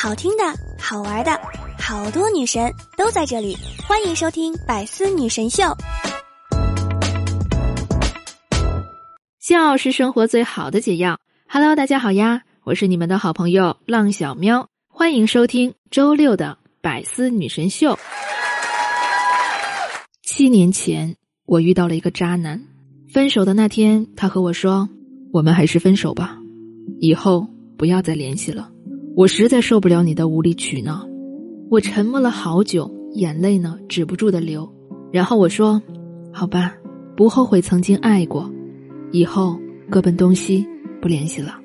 好听的、好玩的，好多女神都在这里，欢迎收听《百思女神秀》。笑是生活最好的解药。Hello，大家好呀，我是你们的好朋友浪小喵，欢迎收听周六的《百思女神秀》。七年前，我遇到了一个渣男，分手的那天，他和我说：“我们还是分手吧，以后不要再联系了。”我实在受不了你的无理取闹，我沉默了好久，眼泪呢止不住的流。然后我说：“好吧，不后悔曾经爱过，以后各奔东西，不联系了。”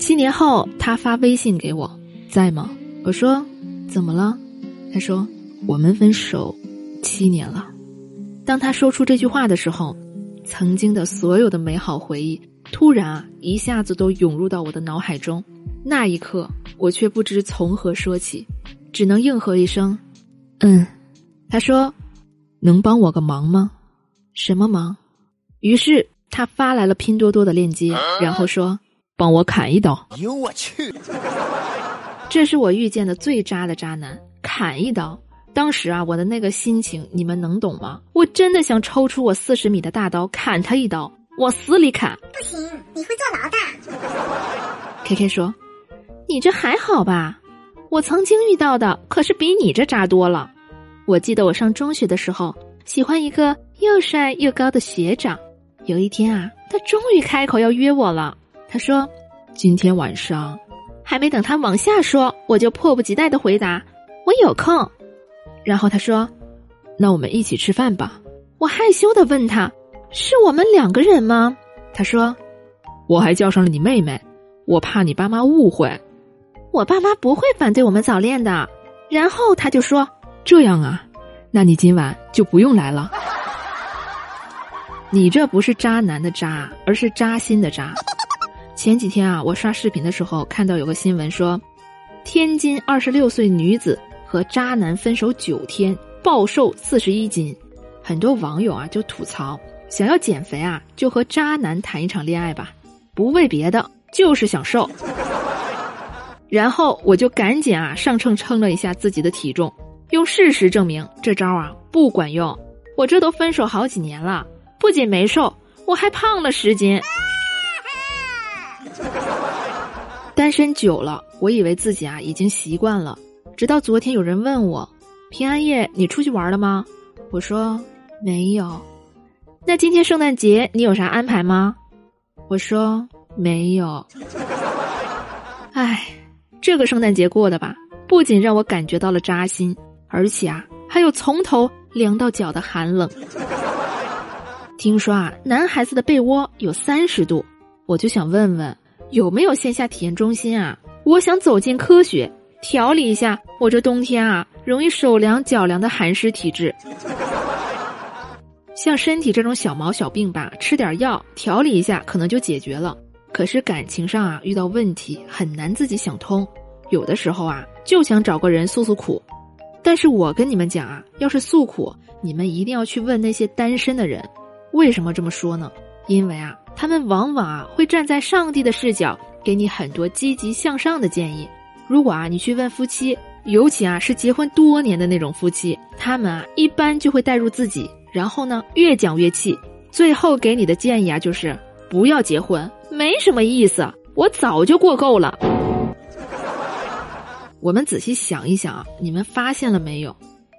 七年后，他发微信给我，在吗？我说：“怎么了？”他说：“我们分手七年了。”当他说出这句话的时候，曾经的所有的美好回忆突然啊一下子都涌入到我的脑海中。那一刻，我却不知从何说起，只能应和一声：“嗯。”他说：“能帮我个忙吗？什么忙？”于是他发来了拼多多的链接，然后说：“帮我砍一刀。”哎呦我去！这是我遇见的最渣的渣男，砍一刀。当时啊，我的那个心情，你们能懂吗？我真的想抽出我四十米的大刀砍他一刀，往死里砍。不行，你会坐牢的。K K 说。你这还好吧？我曾经遇到的可是比你这渣多了。我记得我上中学的时候，喜欢一个又帅又高的学长。有一天啊，他终于开口要约我了。他说：“今天晚上。”还没等他往下说，我就迫不及待的回答：“我有空。”然后他说：“那我们一起吃饭吧。”我害羞的问他：“是我们两个人吗？”他说：“我还叫上了你妹妹，我怕你爸妈误会。”我爸妈不会反对我们早恋的，然后他就说：“这样啊，那你今晚就不用来了。”你这不是渣男的渣，而是扎心的渣。前几天啊，我刷视频的时候看到有个新闻说，天津二十六岁女子和渣男分手九天，暴瘦四十一斤，很多网友啊就吐槽，想要减肥啊，就和渣男谈一场恋爱吧，不为别的，就是想瘦。然后我就赶紧啊上秤称了一下自己的体重，用事实证明这招啊不管用。我这都分手好几年了，不仅没瘦，我还胖了十斤。单身久了，我以为自己啊已经习惯了，直到昨天有人问我：“平安夜你出去玩了吗？”我说：“没有。”那今天圣诞节你有啥安排吗？我说：“没有。”唉。这个圣诞节过的吧，不仅让我感觉到了扎心，而且啊，还有从头凉到脚的寒冷。听说啊，男孩子的被窝有三十度，我就想问问，有没有线下体验中心啊？我想走进科学，调理一下我这冬天啊容易手凉脚凉的寒湿体质。像身体这种小毛小病吧，吃点药调理一下，可能就解决了。可是感情上啊，遇到问题很难自己想通，有的时候啊，就想找个人诉诉苦。但是我跟你们讲啊，要是诉苦，你们一定要去问那些单身的人。为什么这么说呢？因为啊，他们往往啊会站在上帝的视角，给你很多积极向上的建议。如果啊你去问夫妻，尤其啊是结婚多年的那种夫妻，他们啊一般就会带入自己，然后呢越讲越气，最后给你的建议啊就是不要结婚。没什么意思，我早就过够了。我们仔细想一想啊，你们发现了没有？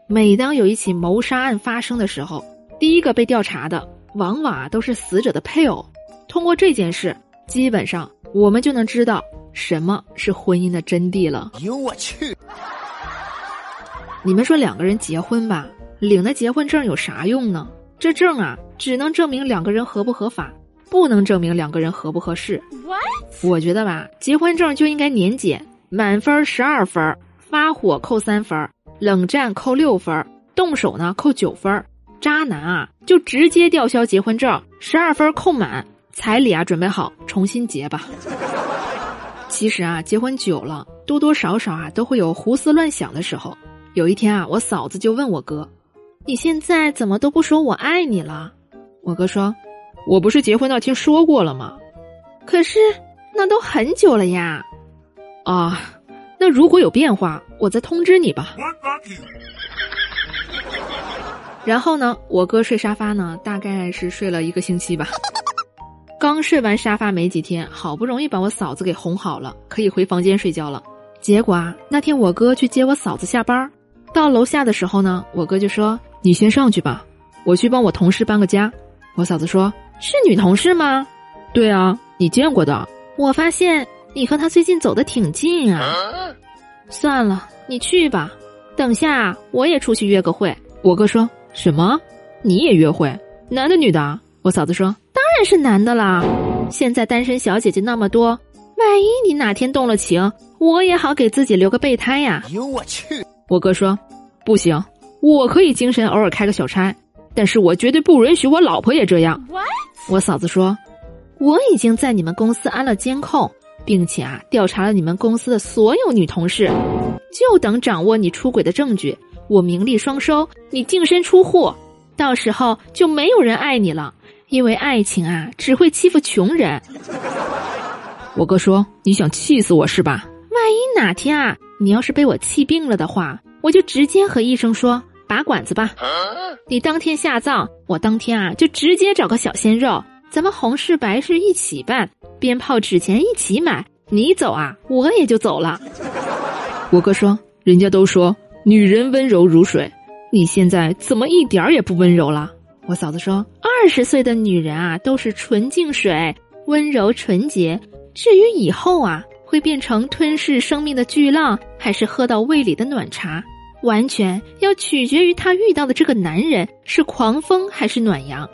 每当有一起谋杀案发生的时候，第一个被调查的往往啊都是死者的配偶。通过这件事，基本上我们就能知道什么是婚姻的真谛了。哎呦我去！你们说两个人结婚吧，领的结婚证有啥用呢？这证啊，只能证明两个人合不合法。不能证明两个人合不合适。我觉得吧，结婚证就应该年检，满分十二分，发火扣三分，冷战扣六分，动手呢扣九分。渣男啊，就直接吊销结婚证，十二分扣满，彩礼啊准备好，重新结吧。其实啊，结婚久了，多多少少啊都会有胡思乱想的时候。有一天啊，我嫂子就问我哥：“你现在怎么都不说我爱你了？”我哥说。我不是结婚那天说过了吗？可是那都很久了呀！啊，那如果有变化，我再通知你吧。然后呢，我哥睡沙发呢，大概是睡了一个星期吧。刚睡完沙发没几天，好不容易把我嫂子给哄好了，可以回房间睡觉了。结果啊，那天我哥去接我嫂子下班，到楼下的时候呢，我哥就说：“你先上去吧，我去帮我同事搬个家。”我嫂子说：“是女同事吗？”“对啊，你见过的。”我发现你和他最近走的挺近啊。算了，你去吧。等下我也出去约个会。我哥说。什么？你也约会？男的女的？我嫂子说：“当然是男的啦！现在单身小姐姐那么多，万一你哪天动了情，我也好给自己留个备胎呀。”哎哟我去！我哥说：“不行，我可以精神偶尔开个小差，但是我绝对不允许我老婆也这样。”我嫂子说：“我已经在你们公司安了监控，并且啊调查了你们公司的所有女同事，就等掌握你出轨的证据。”我名利双收，你净身出户，到时候就没有人爱你了，因为爱情啊只会欺负穷人。我哥说：“你想气死我是吧？万一哪天啊你要是被我气病了的话，我就直接和医生说拔管子吧。你当天下葬，我当天啊就直接找个小鲜肉，咱们红事白事一起办，鞭炮纸钱一起买，你走啊我也就走了。”我哥说：“人家都说。”女人温柔如水，你现在怎么一点儿也不温柔了？我嫂子说，二十岁的女人啊，都是纯净水，温柔纯洁。至于以后啊，会变成吞噬生命的巨浪，还是喝到胃里的暖茶，完全要取决于她遇到的这个男人是狂风还是暖阳。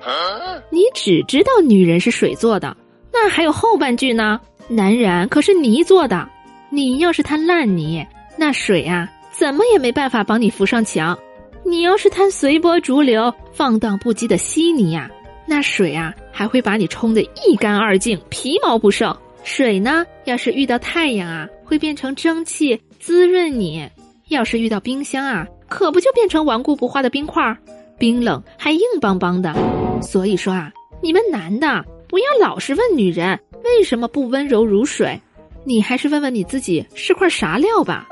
你只知道女人是水做的，那还有后半句呢？男人可是泥做的，你要是贪烂泥，那水啊。怎么也没办法帮你扶上墙。你要是贪随波逐流、放荡不羁的稀泥呀，那水啊还会把你冲得一干二净、皮毛不剩。水呢，要是遇到太阳啊，会变成蒸汽滋润你；要是遇到冰箱啊，可不就变成顽固不化的冰块，冰冷还硬邦邦的。所以说啊，你们男的不要老是问女人为什么不温柔如水，你还是问问你自己是块啥料吧。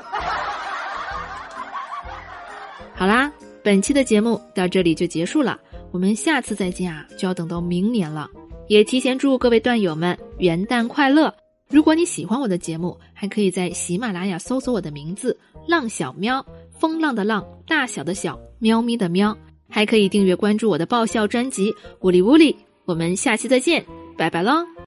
好啦，本期的节目到这里就结束了，我们下次再见啊，就要等到明年了。也提前祝各位段友们元旦快乐！如果你喜欢我的节目，还可以在喜马拉雅搜索我的名字“浪小喵”，风浪的浪，大小的小，喵咪的喵，还可以订阅关注我的爆笑专辑“呜里呜里”。我们下期再见，拜拜喽！